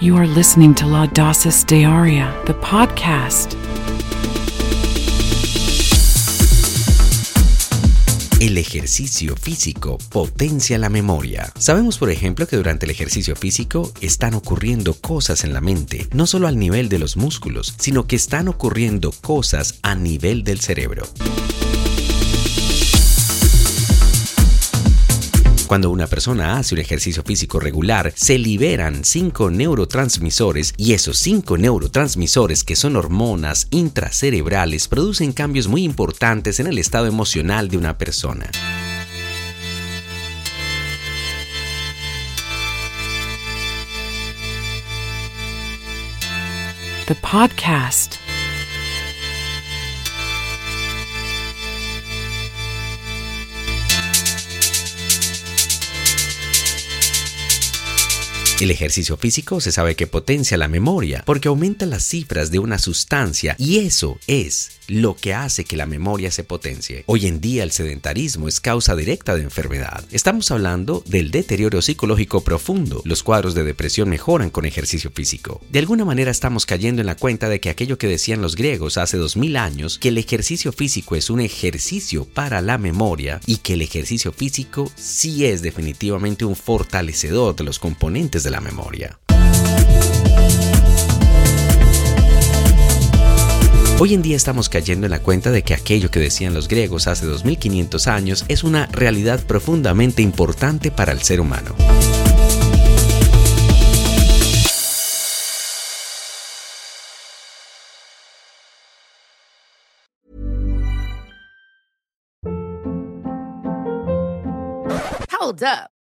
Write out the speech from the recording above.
You are listening to La Dosis Diaria, the podcast. El ejercicio físico potencia la memoria. Sabemos, por ejemplo, que durante el ejercicio físico están ocurriendo cosas en la mente, no solo al nivel de los músculos, sino que están ocurriendo cosas a nivel del cerebro. Cuando una persona hace un ejercicio físico regular, se liberan cinco neurotransmisores y esos cinco neurotransmisores, que son hormonas intracerebrales, producen cambios muy importantes en el estado emocional de una persona. The podcast. El ejercicio físico se sabe que potencia la memoria porque aumenta las cifras de una sustancia y eso es lo que hace que la memoria se potencie. Hoy en día el sedentarismo es causa directa de enfermedad. Estamos hablando del deterioro psicológico profundo. Los cuadros de depresión mejoran con ejercicio físico. De alguna manera estamos cayendo en la cuenta de que aquello que decían los griegos hace 2000 años, que el ejercicio físico es un ejercicio para la memoria y que el ejercicio físico sí es definitivamente un fortalecedor de los componentes la memoria. Hoy en día estamos cayendo en la cuenta de que aquello que decían los griegos hace 2500 años es una realidad profundamente importante para el ser humano. Hold up.